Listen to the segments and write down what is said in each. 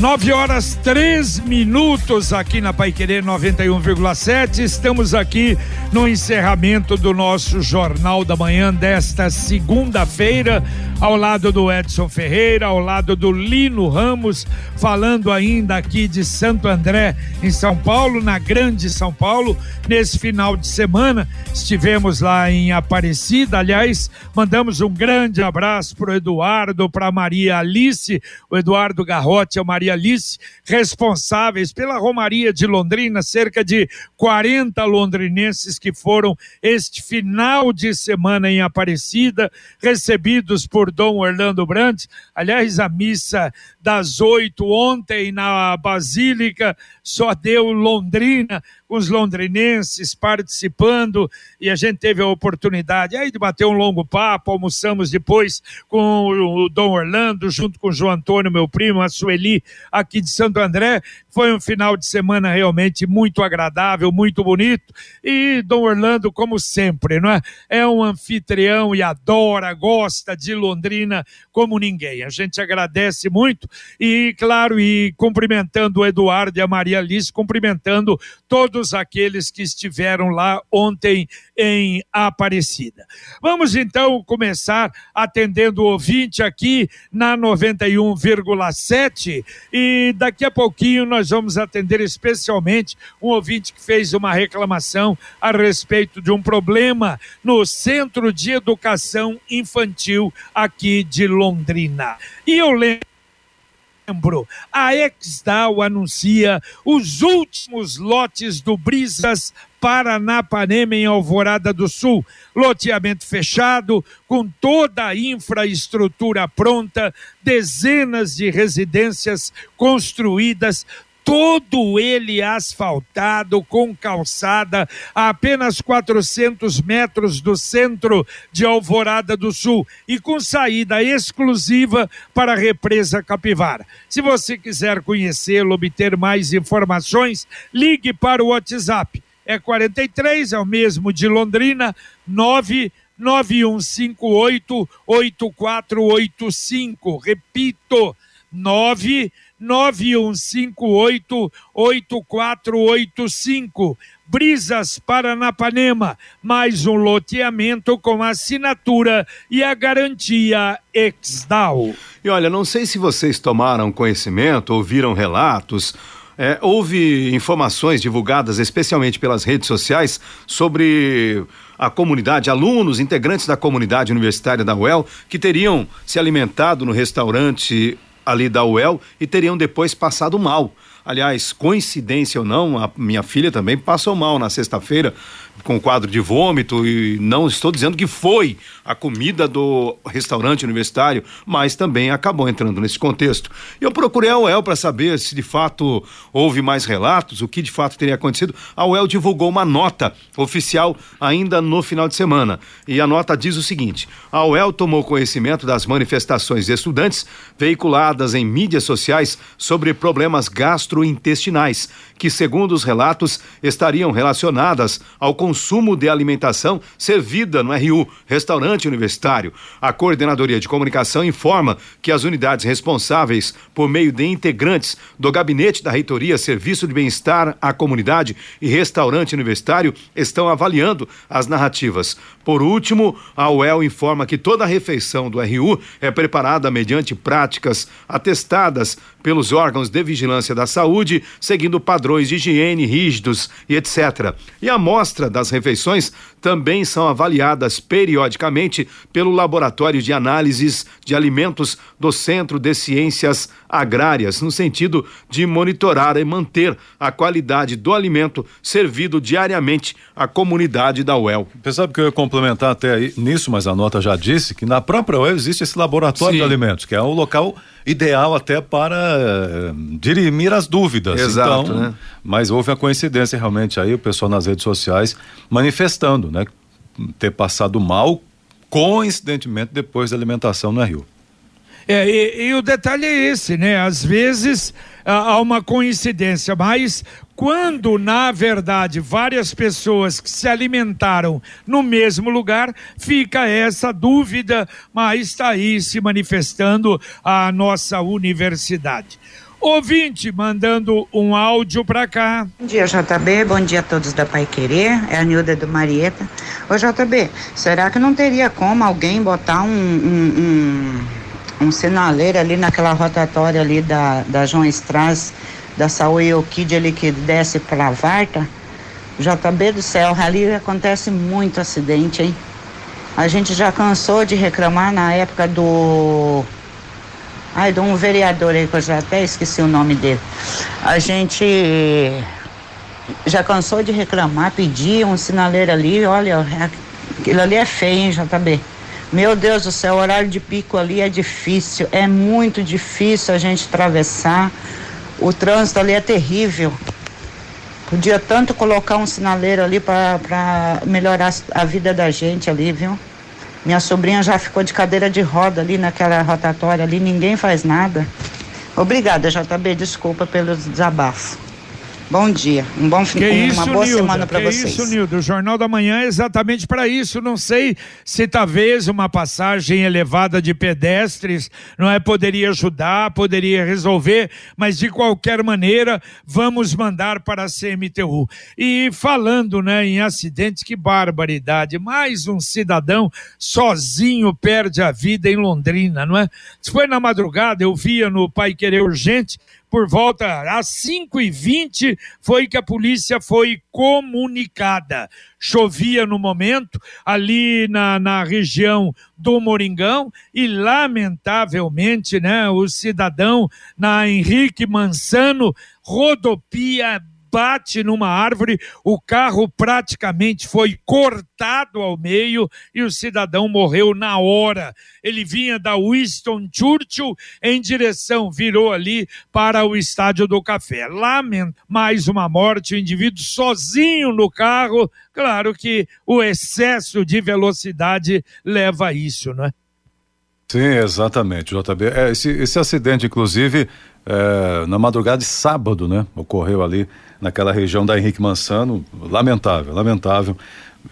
Nove horas três minutos aqui na Paiquerê 91,7. Estamos aqui no encerramento do nosso Jornal da Manhã desta segunda-feira, ao lado do Edson Ferreira, ao lado do Lino Ramos, falando ainda aqui de Santo André, em São Paulo, na Grande São Paulo. Nesse final de semana, estivemos lá em Aparecida. Aliás, mandamos um grande abraço para o Eduardo, para Maria Alice, o Eduardo Garrote a Maria Alice, responsáveis pela Romaria de Londrina, cerca de 40 londrinenses que foram este final de semana em Aparecida, recebidos por Dom Orlando Brandt. Aliás, a missa das oito ontem na Basílica só deu Londrina com os londrinenses participando e a gente teve a oportunidade aí de bater um longo papo, almoçamos depois com o Dom Orlando, junto com o João Antônio, meu primo, a Sueli, aqui de Santo André. Foi um final de semana realmente muito agradável, muito bonito. E Dom Orlando, como sempre, não é? É um anfitrião e adora, gosta de Londrina como ninguém. A gente agradece muito e, claro, e cumprimentando o Eduardo e a Maria Alice, cumprimentando todos aqueles que estiveram lá ontem em Aparecida. Vamos então começar atendendo o ouvinte aqui na 91,7 e daqui a pouquinho nós vamos atender especialmente um ouvinte que fez uma reclamação a respeito de um problema no Centro de Educação Infantil aqui de Londrina. E eu lembro setembro, a Exdal anuncia os últimos lotes do Brisas Paranapanema em Alvorada do Sul. Loteamento fechado, com toda a infraestrutura pronta, dezenas de residências construídas, todo ele asfaltado, com calçada, a apenas 400 metros do centro de Alvorada do Sul e com saída exclusiva para a represa Capivara. Se você quiser conhecê-lo, obter mais informações, ligue para o WhatsApp. É 43, é o mesmo de Londrina, 9 9158 8485. Repito, 9 9158-8485. Brisas Paranapanema, mais um loteamento com assinatura e a garantia Exdal. E olha, não sei se vocês tomaram conhecimento, ouviram relatos. É, houve informações divulgadas especialmente pelas redes sociais sobre a comunidade, alunos, integrantes da comunidade universitária da UEL, que teriam se alimentado no restaurante ali da UEL e teriam depois passado mal. Aliás, coincidência ou não, a minha filha também passou mal na sexta-feira com quadro de vômito e não estou dizendo que foi a comida do restaurante universitário, mas também acabou entrando nesse contexto. Eu procurei a UEL para saber se de fato houve mais relatos, o que de fato teria acontecido. A UEL divulgou uma nota oficial ainda no final de semana e a nota diz o seguinte: a UEL tomou conhecimento das manifestações de estudantes veiculadas em mídias sociais sobre problemas gastrointestinais, que segundo os relatos estariam relacionadas ao consumo de alimentação servida no RU, restaurante universitário. A Coordenadoria de Comunicação informa que as unidades responsáveis, por meio de integrantes do gabinete da reitoria, Serviço de Bem-Estar à Comunidade e Restaurante Universitário, estão avaliando as narrativas. Por último, a UEL informa que toda a refeição do RU é preparada mediante práticas atestadas pelos órgãos de vigilância da saúde, seguindo padrões de higiene rígidos e etc. E a amostra da das refeições também são avaliadas periodicamente pelo Laboratório de Análises de Alimentos do Centro de Ciências Agrárias, no sentido de monitorar e manter a qualidade do alimento servido diariamente à comunidade da UEL. Pensava que eu ia complementar até aí, nisso, mas a nota já disse que na própria UEL existe esse laboratório Sim. de alimentos, que é um local ideal até para uh, dirimir as dúvidas. Exato, então, né? Mas houve a coincidência realmente aí, o pessoal nas redes sociais manifestando, né? Ter passado mal, coincidentemente, depois da alimentação no Rio. É, e, e, o detalhe é esse, né? Às vezes há uma coincidência, mas quando na verdade várias pessoas que se alimentaram no mesmo lugar, fica essa dúvida, mas está aí se manifestando a nossa universidade. Ouvinte mandando um áudio para cá. Bom dia, JB. Bom dia a todos da Pai Querer. É a Nilda do Marieta. Ô, JB, será que não teria como alguém botar um, um, um, um sinaleiro ali naquela rotatória ali da, da João Estraz? da Saúde Kid ali que desce para a Varta, JB do céu, ali acontece muito acidente, hein? A gente já cansou de reclamar na época do. Ai, de um vereador aí que eu já até esqueci o nome dele. A gente já cansou de reclamar, pedir um sinaleiro ali, olha, aquilo ali é feio, hein, JB? Meu Deus do céu, o horário de pico ali é difícil, é muito difícil a gente atravessar. O trânsito ali é terrível. Podia tanto colocar um sinaleiro ali para melhorar a vida da gente ali, viu? Minha sobrinha já ficou de cadeira de roda ali naquela rotatória ali, ninguém faz nada. Obrigada, JB, desculpa pelo desabafo. Bom dia, um bom fim, de uma boa Nilda, semana para vocês. Isso, Nildo, o Jornal da Manhã é exatamente para isso. Não sei se talvez uma passagem elevada de pedestres não é poderia ajudar, poderia resolver, mas de qualquer maneira vamos mandar para a CMTU. E falando, né, em acidentes, que barbaridade! Mais um cidadão sozinho perde a vida em Londrina, não é? Foi na madrugada, eu via no Pai Querer Urgente por volta às 5 e 20 foi que a polícia foi comunicada. Chovia no momento, ali na, na região do Moringão, e lamentavelmente, né, o cidadão na Henrique Mansano rodopia bate numa árvore, o carro praticamente foi cortado ao meio e o cidadão morreu na hora. Ele vinha da Winston Churchill em direção, virou ali para o Estádio do Café. Lamento, mais uma morte, o indivíduo sozinho no carro. Claro que o excesso de velocidade leva a isso, não é? Sim, exatamente, JB. É, esse, esse acidente, inclusive, é, na madrugada de sábado, né? Ocorreu ali naquela região da Henrique Mansano. Lamentável, lamentável.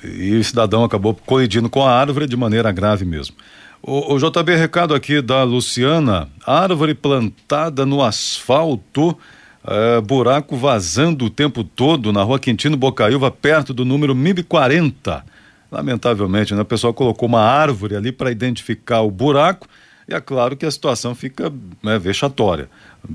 E o cidadão acabou colidindo com a árvore de maneira grave mesmo. O, o JB, recado aqui da Luciana: árvore plantada no asfalto. É, buraco vazando o tempo todo na rua Quintino Bocaiúva, perto do número 1040. Lamentavelmente, né? O pessoal colocou uma árvore ali para identificar o buraco e é claro que a situação fica né, vexatória.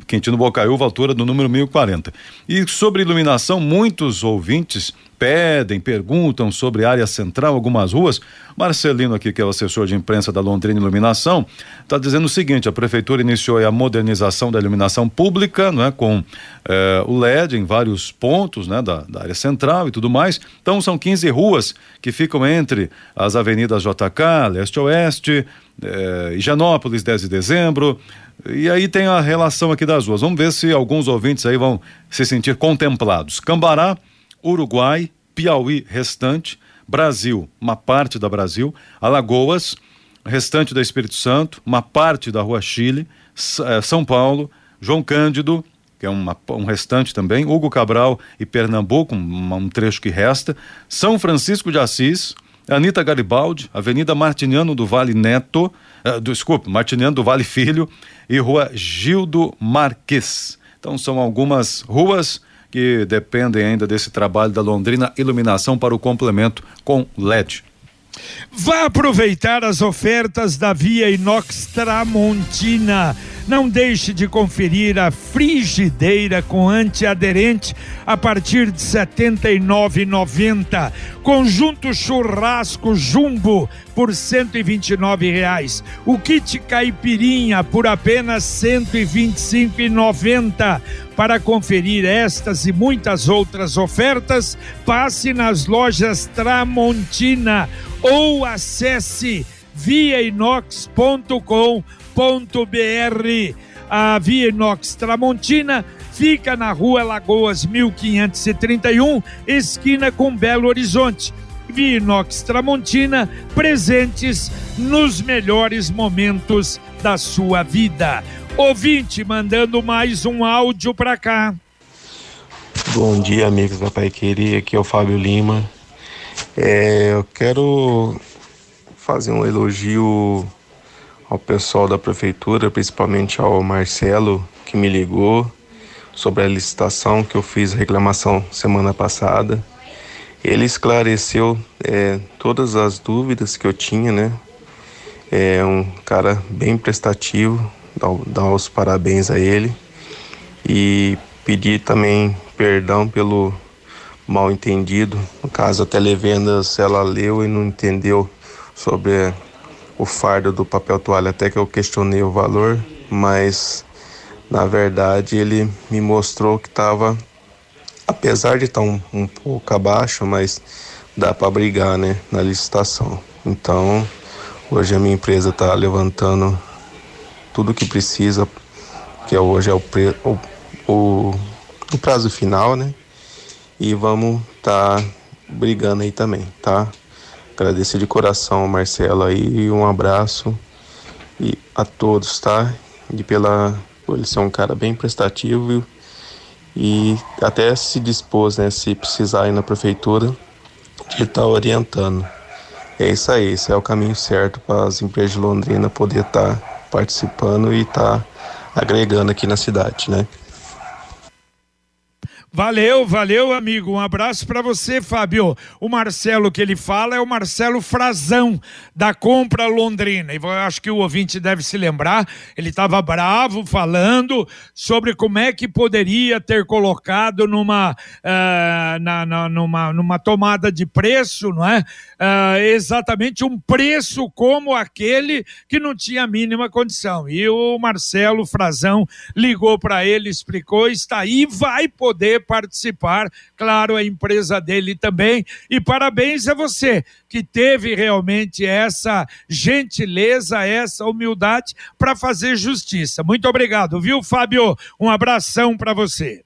Quintino Bocaiúva, altura do número 1040. E sobre iluminação, muitos ouvintes pedem, perguntam sobre área central, algumas ruas. Marcelino aqui, que é o assessor de imprensa da Londrina Iluminação, está dizendo o seguinte: a prefeitura iniciou a modernização da iluminação pública, não é, com eh, o LED em vários pontos, né, da, da, área central e tudo mais. Então são 15 ruas que ficam entre as avenidas JK, Leste-Oeste, eh, Higienópolis, 10 de dezembro, e aí tem a relação aqui das ruas. Vamos ver se alguns ouvintes aí vão se sentir contemplados. Cambará, Uruguai, Piauí, restante, Brasil, uma parte da Brasil, Alagoas, restante da Espírito Santo, uma parte da Rua Chile, eh, São Paulo, João Cândido, que é uma, um restante também, Hugo Cabral e Pernambuco, um, um trecho que resta, São Francisco de Assis, Anitta Garibaldi, Avenida Martiniano do Vale Neto, uh, desculpe, Martiniano do Vale Filho e Rua Gildo Marques. Então são algumas ruas que dependem ainda desse trabalho da Londrina Iluminação para o complemento com LED. Vá aproveitar as ofertas da Via Inox Tramontina. Não deixe de conferir a frigideira com antiaderente a partir de R$ 79,90. Conjunto churrasco jumbo por 129 reais. O kit caipirinha por apenas R$ 125,90. Para conferir estas e muitas outras ofertas, passe nas lojas Tramontina ou acesse viainox.com.br. A Via Inox Tramontina fica na rua Lagoas 1531, esquina com Belo Horizonte. Via Inox Tramontina, presentes nos melhores momentos da sua vida. Ouvinte mandando mais um áudio para cá. Bom dia, amigos da Pai Querer. Aqui é o Fábio Lima. É, eu quero fazer um elogio ao pessoal da prefeitura, principalmente ao Marcelo, que me ligou sobre a licitação que eu fiz reclamação semana passada. Ele esclareceu é, todas as dúvidas que eu tinha, né? É um cara bem prestativo, dá, os parabéns a ele. E pedir também perdão pelo mal entendido. No caso, a televendas ela leu e não entendeu sobre o fardo do papel toalha, até que eu questionei o valor, mas na verdade ele me mostrou que estava, apesar de estar tá um, um pouco abaixo, mas dá para brigar né, na licitação. Então, hoje a minha empresa está levantando tudo que precisa, que é hoje é o, pre, o, o, o prazo final, né? E vamos estar tá brigando aí também, tá? Agradecer de coração Marcelo aí, um abraço e a todos, tá? E pela ele ser um cara bem prestativo e até se dispôs, né, se precisar ir na prefeitura, de estar tá orientando. É isso aí, esse é o caminho certo para as empresas de Londrina poder estar tá participando e estar tá agregando aqui na cidade, né? Valeu, valeu, amigo. Um abraço para você, Fábio. O Marcelo que ele fala é o Marcelo Frazão, da Compra Londrina. E eu acho que o ouvinte deve se lembrar, ele estava bravo falando sobre como é que poderia ter colocado numa, uh, na, na, numa, numa tomada de preço, não é? Uh, exatamente um preço como aquele que não tinha a mínima condição. E o Marcelo Frazão ligou para ele, explicou, está aí, vai poder participar, claro, a empresa dele também. E parabéns a você que teve realmente essa gentileza, essa humildade para fazer justiça. Muito obrigado, viu, Fábio? Um abração para você.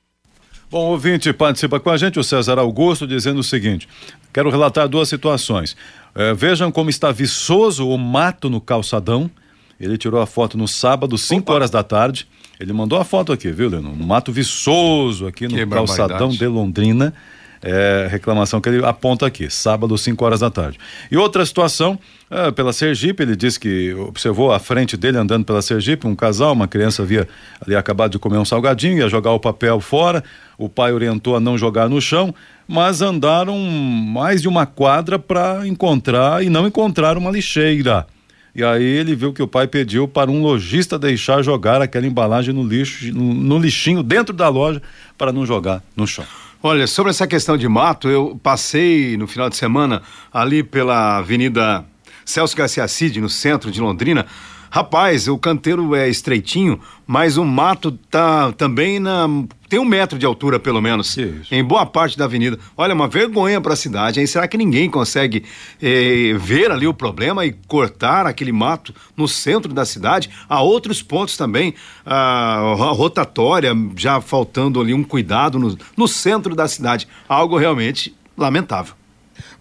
Bom, ouvinte participa com a gente, o César Augusto, dizendo o seguinte: quero relatar duas situações. É, vejam como está viçoso o mato no calçadão. Ele tirou a foto no sábado, 5 horas da tarde. Ele mandou a foto aqui, viu, Leno? Um mato viçoso aqui no que calçadão de Londrina. É, reclamação que ele aponta aqui, sábado, 5 horas da tarde. E outra situação, é, pela Sergipe, ele disse que observou à frente dele andando pela Sergipe um casal, uma criança havia ali acabado de comer um salgadinho, ia jogar o papel fora, o pai orientou a não jogar no chão, mas andaram mais de uma quadra para encontrar e não encontraram uma lixeira. E aí ele viu que o pai pediu para um lojista deixar jogar aquela embalagem no lixo, no, no lixinho dentro da loja para não jogar no chão. Olha, sobre essa questão de mato, eu passei no final de semana ali pela Avenida Celso Garcia Cid, no centro de Londrina. Rapaz, o canteiro é estreitinho, mas o mato tá também na tem um metro de altura, pelo menos, em boa parte da avenida. Olha, uma vergonha para a cidade. Será que ninguém consegue eh, ver ali o problema e cortar aquele mato no centro da cidade? Há outros pontos também, a, a rotatória já faltando ali um cuidado no, no centro da cidade. Algo realmente lamentável.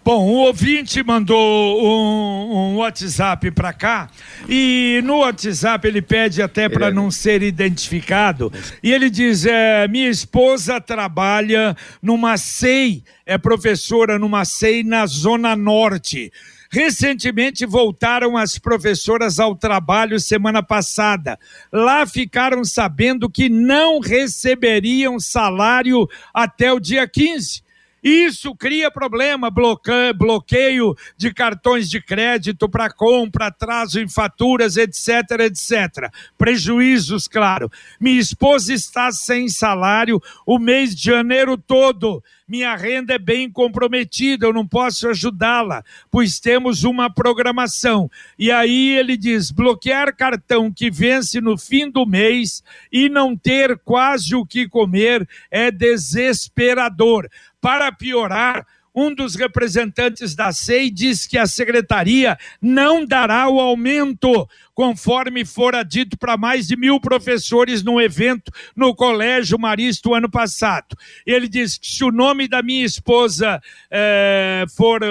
Bom, o ouvinte mandou um, um WhatsApp para cá e no WhatsApp ele pede até para é... não ser identificado e ele diz: é, minha esposa trabalha numa SEI, é professora numa SEI na Zona Norte. Recentemente voltaram as professoras ao trabalho semana passada. Lá ficaram sabendo que não receberiam salário até o dia 15 isso cria problema, bloqueio de cartões de crédito para compra, atraso em faturas, etc, etc. Prejuízos, claro. Minha esposa está sem salário o mês de janeiro todo. Minha renda é bem comprometida, eu não posso ajudá-la, pois temos uma programação. E aí ele diz: bloquear cartão que vence no fim do mês e não ter quase o que comer é desesperador. Para piorar, um dos representantes da SEI diz que a secretaria não dará o aumento conforme fora dito para mais de mil professores num evento no Colégio Marista o ano passado. Ele disse que se o nome da minha esposa é, for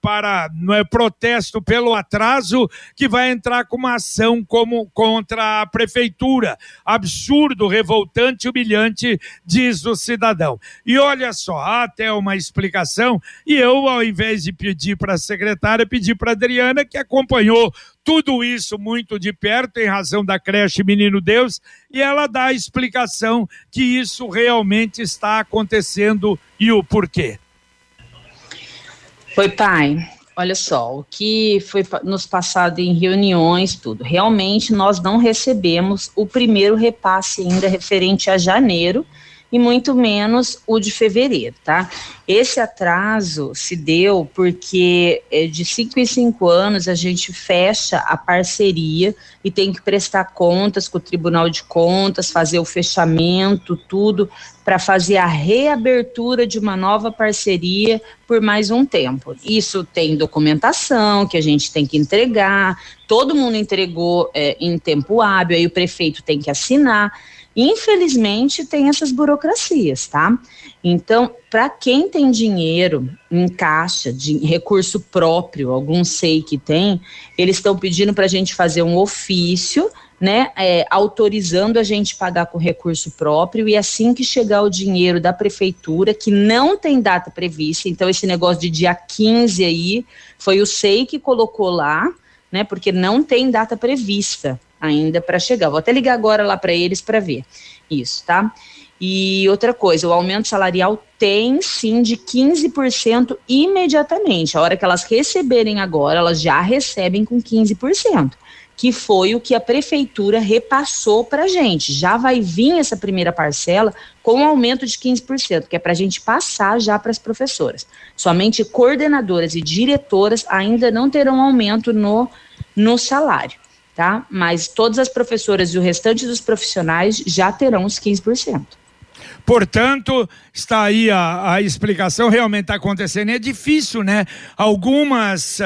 para não é, protesto pelo atraso, que vai entrar com uma ação como contra a prefeitura. Absurdo, revoltante, humilhante, diz o cidadão. E olha só, até uma explicação, e eu, ao invés de pedir para a secretária, pedi para a Adriana, que acompanhou tudo isso muito de perto em razão da creche Menino Deus, e ela dá a explicação que isso realmente está acontecendo e o porquê. Foi, pai. Olha só, o que foi nos passado em reuniões, tudo. Realmente nós não recebemos o primeiro repasse ainda referente a janeiro, e muito menos o de fevereiro, tá? Esse atraso se deu porque é, de cinco em cinco anos a gente fecha a parceria e tem que prestar contas com o Tribunal de Contas, fazer o fechamento, tudo, para fazer a reabertura de uma nova parceria por mais um tempo. Isso tem documentação que a gente tem que entregar, todo mundo entregou é, em tempo hábil, aí o prefeito tem que assinar. Infelizmente, tem essas burocracias, tá? Então, para quem tem dinheiro em caixa, de recurso próprio, algum sei que tem, eles estão pedindo para a gente fazer um ofício, né, é, autorizando a gente pagar com recurso próprio e assim que chegar o dinheiro da prefeitura, que não tem data prevista, então esse negócio de dia 15 aí, foi o SEI que colocou lá, né, porque não tem data prevista ainda para chegar. Vou até ligar agora lá para eles para ver isso, tá? E outra coisa, o aumento salarial tem sim de 15% imediatamente. A hora que elas receberem agora, elas já recebem com 15%, que foi o que a prefeitura repassou para a gente. Já vai vir essa primeira parcela com um aumento de 15%, que é para a gente passar já para as professoras. Somente coordenadoras e diretoras ainda não terão aumento no, no salário tá? Mas todas as professoras e o restante dos profissionais já terão os 15%. Portanto, está aí a, a explicação, realmente está acontecendo. É difícil, né? Algumas, uh,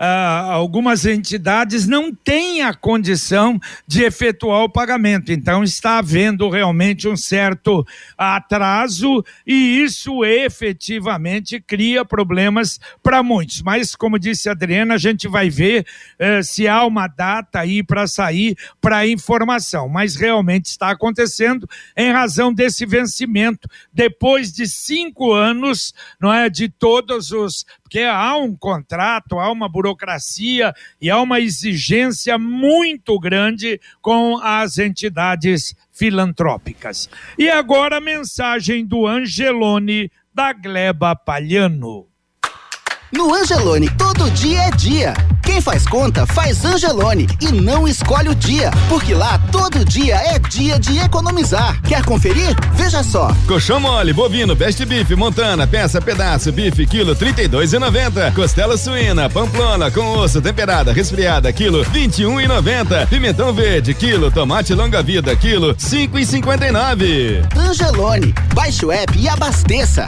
uh, algumas entidades não têm a condição de efetuar o pagamento, então está havendo realmente um certo atraso e isso efetivamente cria problemas para muitos. Mas, como disse a Adriana, a gente vai ver uh, se há uma data aí para sair para informação, mas realmente está acontecendo em razão desse vencimento depois de cinco anos, não é, de todos os, porque há um contrato, há uma burocracia e há uma exigência muito grande com as entidades filantrópicas. E agora a mensagem do Angelone da Gleba Palhano. No Angelone, todo dia é dia. Quem faz conta, faz Angelone e não escolhe o dia, porque lá todo dia é dia de economizar. Quer conferir? Veja só. Colchão mole, bovino, best beef, montana, peça, pedaço, bife, quilo, trinta e dois e noventa. Costela suína, pamplona, com osso, temperada, resfriada, quilo, vinte e um e noventa. Pimentão verde, quilo, tomate longa vida, quilo, cinco e cinquenta e nove. Angelone, baixe o app e abasteça.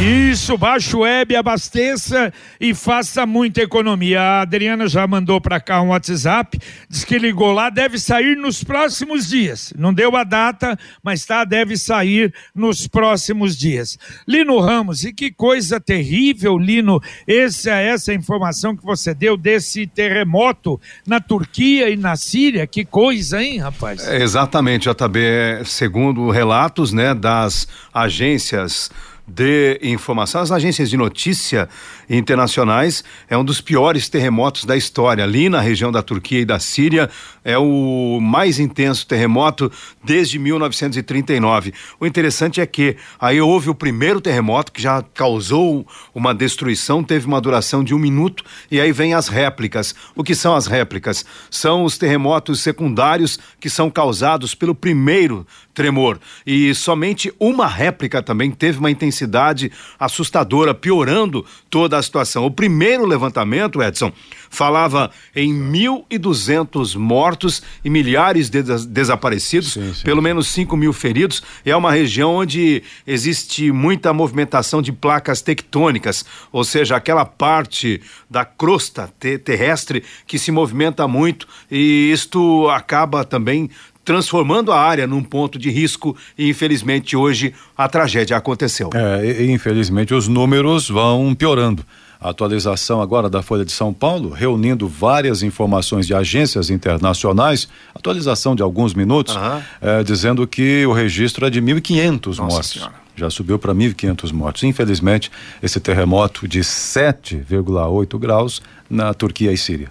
Isso, baixe o web, abasteça e faça muita economia. A Adriana já mandou para cá um WhatsApp, diz que ligou lá, deve sair nos próximos dias. Não deu a data, mas tá, deve sair nos próximos dias. Lino Ramos, e que coisa terrível, Lino, essa essa informação que você deu desse terremoto na Turquia e na Síria, que coisa, hein, rapaz? É, exatamente, JB, segundo relatos, né, das agências de informação. As agências de notícia internacionais é um dos piores terremotos da história. Ali na região da Turquia e da Síria é o mais intenso terremoto desde 1939. O interessante é que aí houve o primeiro terremoto que já causou uma destruição, teve uma duração de um minuto e aí vem as réplicas. O que são as réplicas? São os terremotos secundários que são causados pelo primeiro tremor. E somente uma réplica também teve uma intensidade assustadora, piorando toda a situação. O primeiro levantamento, Edson, falava em 1.200 mortos e milhares de des desaparecidos, sim, sim. pelo menos 5 mil feridos. É uma região onde existe muita movimentação de placas tectônicas, ou seja, aquela parte da crosta te terrestre que se movimenta muito e isto acaba também transformando a área num ponto de risco e infelizmente hoje a tragédia aconteceu. É, e, infelizmente os números vão piorando. A atualização agora da Folha de São Paulo, reunindo várias informações de agências internacionais, atualização de alguns minutos, uhum. é, dizendo que o registro é de 1.500 mortos. Senhora. Já subiu para 1.500 mortos. Infelizmente, esse terremoto de 7,8 graus na Turquia e Síria.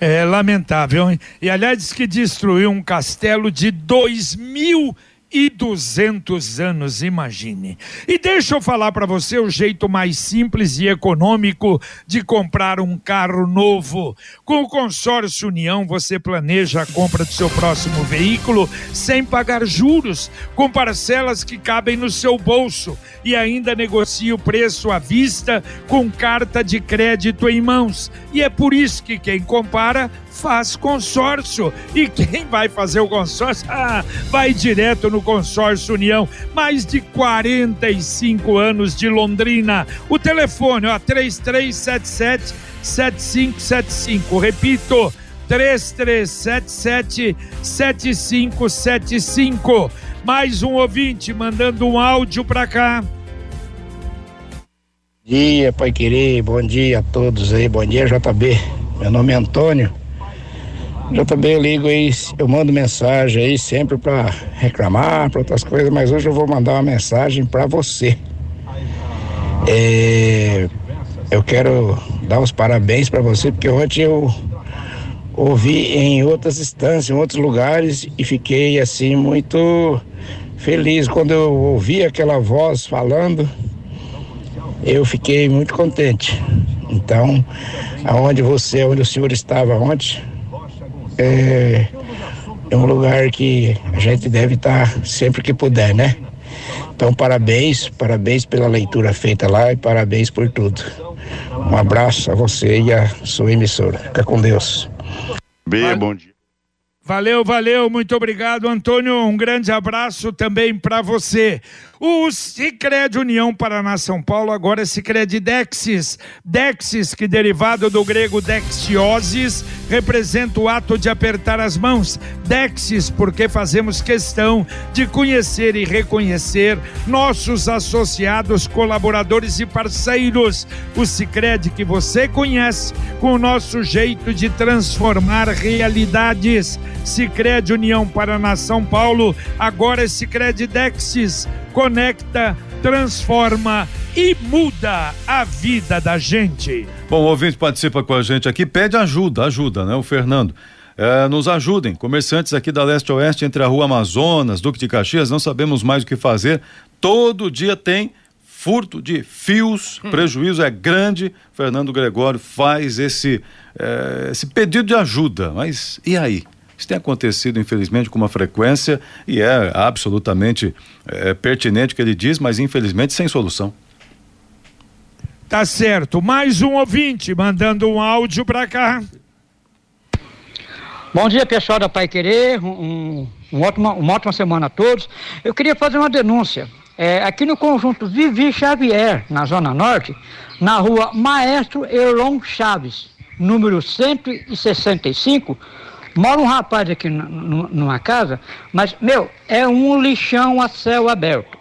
É lamentável, hein? E aliás, diz que destruiu um castelo de dois mil e duzentos anos, imagine. E deixa eu falar para você o jeito mais simples e econômico de comprar um carro novo. Com o consórcio União, você planeja a compra do seu próximo veículo sem pagar juros, com parcelas que cabem no seu bolso e ainda negocia o preço à vista com carta de crédito em mãos. E é por isso que quem compara faz consórcio. E quem vai fazer o consórcio? Ah, vai direto no consórcio União. Mais de 45 anos de Londrina. O telefone, ó, 3377 7575. Repito, 3377 7575. Mais um ouvinte mandando um áudio para cá. Bom dia, Pai Querer, bom dia a todos aí, bom dia, JB. Meu nome é Antônio, eu também ligo aí, eu mando mensagem aí sempre para reclamar, para outras coisas, mas hoje eu vou mandar uma mensagem para você. É, eu quero dar os parabéns para você, porque ontem eu ouvi em outras instâncias, em outros lugares, e fiquei assim muito feliz quando eu ouvi aquela voz falando. Eu fiquei muito contente. Então, aonde você, onde o senhor estava ontem, é, é um lugar que a gente deve estar sempre que puder, né? Então, parabéns, parabéns pela leitura feita lá e parabéns por tudo. Um abraço a você e a sua emissora. Fica com Deus. Bem, bom dia. Valeu, valeu, muito obrigado, Antônio. Um grande abraço também para você. O Cicred União Paraná São Paulo agora é Cicred Dexis. Dexis, que derivado do grego dexiosis, representa o ato de apertar as mãos. Dexis, porque fazemos questão de conhecer e reconhecer nossos associados, colaboradores e parceiros. O Cicred que você conhece com o nosso jeito de transformar realidades. Cicred União Paraná São Paulo, agora é Cicred Dexis conecta, transforma e muda a vida da gente. Bom, o ouvinte participa com a gente aqui, pede ajuda, ajuda, né? O Fernando. É, nos ajudem, comerciantes aqui da Leste Oeste, entre a Rua Amazonas, Duque de Caxias, não sabemos mais o que fazer. Todo dia tem furto de fios, hum. prejuízo é grande. Fernando Gregório faz esse, é, esse pedido de ajuda, mas e aí? Isso tem acontecido, infelizmente, com uma frequência e é absolutamente é, pertinente o que ele diz, mas infelizmente sem solução. Tá certo. Mais um ouvinte mandando um áudio para cá. Bom dia, pessoal da Pai Querer. Um, um ótima, uma ótima semana a todos. Eu queria fazer uma denúncia. É, aqui no conjunto Vivi Xavier, na Zona Norte, na rua Maestro Erlon Chaves, número 165, Mora um rapaz aqui numa casa, mas, meu, é um lixão a céu aberto.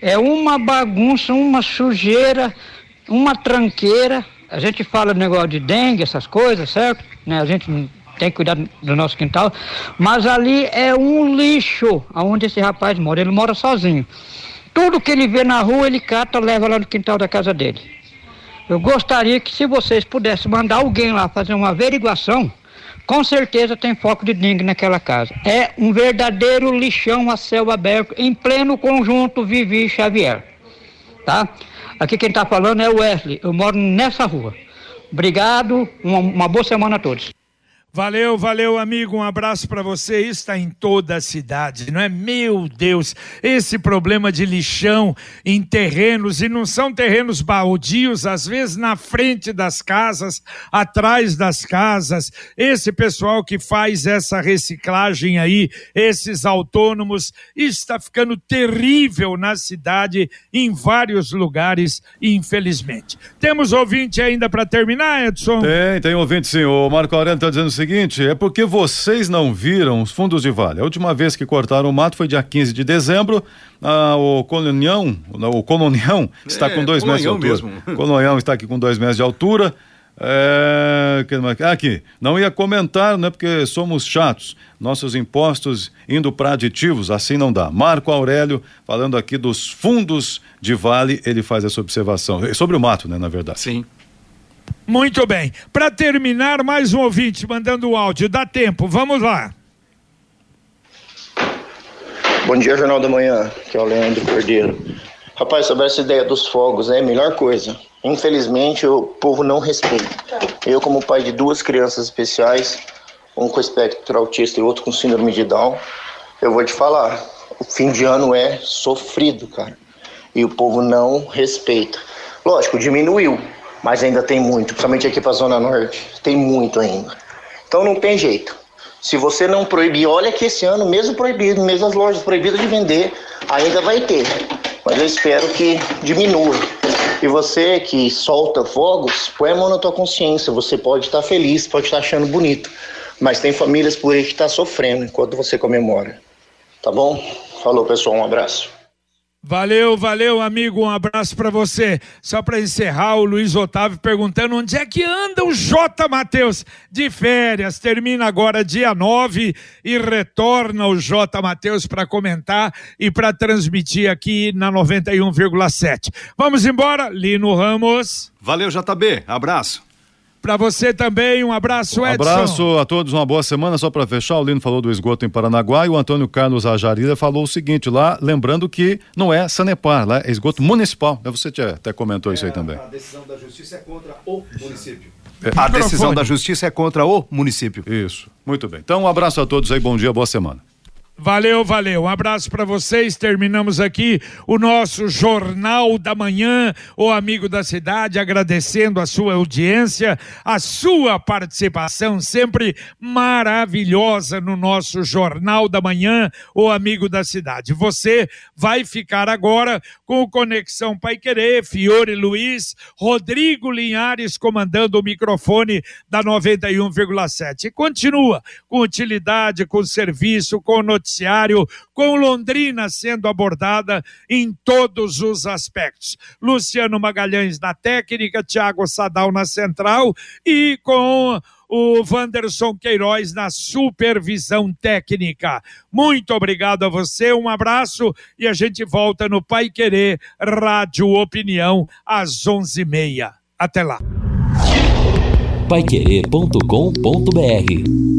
É uma bagunça, uma sujeira, uma tranqueira. A gente fala do negócio de dengue, essas coisas, certo? Né? A gente tem que cuidar do nosso quintal. Mas ali é um lixo aonde esse rapaz mora. Ele mora sozinho. Tudo que ele vê na rua, ele cata, leva lá no quintal da casa dele. Eu gostaria que se vocês pudessem mandar alguém lá fazer uma averiguação com certeza tem foco de dengue naquela casa. É um verdadeiro lixão a céu aberto em pleno conjunto Vivi Xavier. Tá? Aqui quem está falando é o Wesley. Eu moro nessa rua. Obrigado, uma, uma boa semana a todos. Valeu, valeu, amigo. Um abraço para você. Isso está em toda a cidade, não é? Meu Deus, esse problema de lixão em terrenos, e não são terrenos baldios, às vezes na frente das casas, atrás das casas. Esse pessoal que faz essa reciclagem aí, esses autônomos, está ficando terrível na cidade, em vários lugares, infelizmente. Temos ouvinte ainda para terminar, Edson? Tem, tem ouvinte sim. O Marco Aurélio está dizendo o seguinte: é porque vocês não viram os fundos de vale. A última vez que cortaram o mato foi dia 15 de dezembro. Ah, o Colonião, o Colonião está É, com dois metros de altura. Mesmo. Colonião está aqui com dois metros de altura. É? Ah, aqui, não ia comentar, né? Porque somos chatos. Nossos impostos indo para aditivos, assim não dá. Marco Aurélio, falando aqui dos fundos de vale, ele faz essa observação. Sobre o mato, né, na verdade. Sim. Muito bem. Para terminar, mais um ouvinte mandando o áudio. Dá tempo, vamos lá. Bom dia, Jornal da Manhã, que é o Leandro Cordeiro. Rapaz, sobre essa ideia dos fogos, é a melhor coisa. Infelizmente, o povo não respeita. Eu, como pai de duas crianças especiais, um com espectro autista e outro com síndrome de Down, eu vou te falar, o fim de ano é sofrido, cara. E o povo não respeita. Lógico, diminuiu, mas ainda tem muito, principalmente aqui para a Zona Norte, tem muito ainda. Então não tem jeito. Se você não proibir, olha que esse ano, mesmo proibido, mesmo as lojas proibidas de vender, ainda vai ter. Mas eu espero que diminua. E você que solta fogos, põe a mão na tua consciência. Você pode estar feliz, pode estar achando bonito. Mas tem famílias por aí que estão sofrendo enquanto você comemora. Tá bom? Falou, pessoal. Um abraço. Valeu, valeu, amigo. Um abraço para você. Só para encerrar, o Luiz Otávio perguntando onde é que anda o J. Matheus de férias. Termina agora dia 9 e retorna o J. Matheus para comentar e para transmitir aqui na 91,7. Vamos embora, Lino Ramos. Valeu, JB. Abraço. Para você também, um abraço, Edson. Abraço a todos, uma boa semana. Só para fechar, o Lino falou do esgoto em Paranaguá e o Antônio Carlos Ajarira falou o seguinte lá, lembrando que não é Sanepar, lá é esgoto municipal. Você até comentou isso aí também. A decisão da justiça é contra o município. É. A decisão da justiça é contra o município. Isso. Muito bem. Então, um abraço a todos aí, bom dia, boa semana. Valeu, valeu. Um abraço para vocês. Terminamos aqui o nosso Jornal da Manhã, o amigo da cidade, agradecendo a sua audiência, a sua participação sempre maravilhosa no nosso Jornal da Manhã, o amigo da cidade. Você vai ficar agora com Conexão Pai Querer, Fiore Luiz, Rodrigo Linhares comandando o microfone da 91,7. E continua com utilidade, com serviço, com noticiário, com Londrina sendo abordada em todos os aspectos. Luciano Magalhães na técnica, Tiago Sadal na central e com o Wanderson Queiroz na supervisão técnica. Muito obrigado a você, um abraço e a gente volta no Pai Querer Rádio Opinião às onze e meia. Até lá. Paiquerê.com.br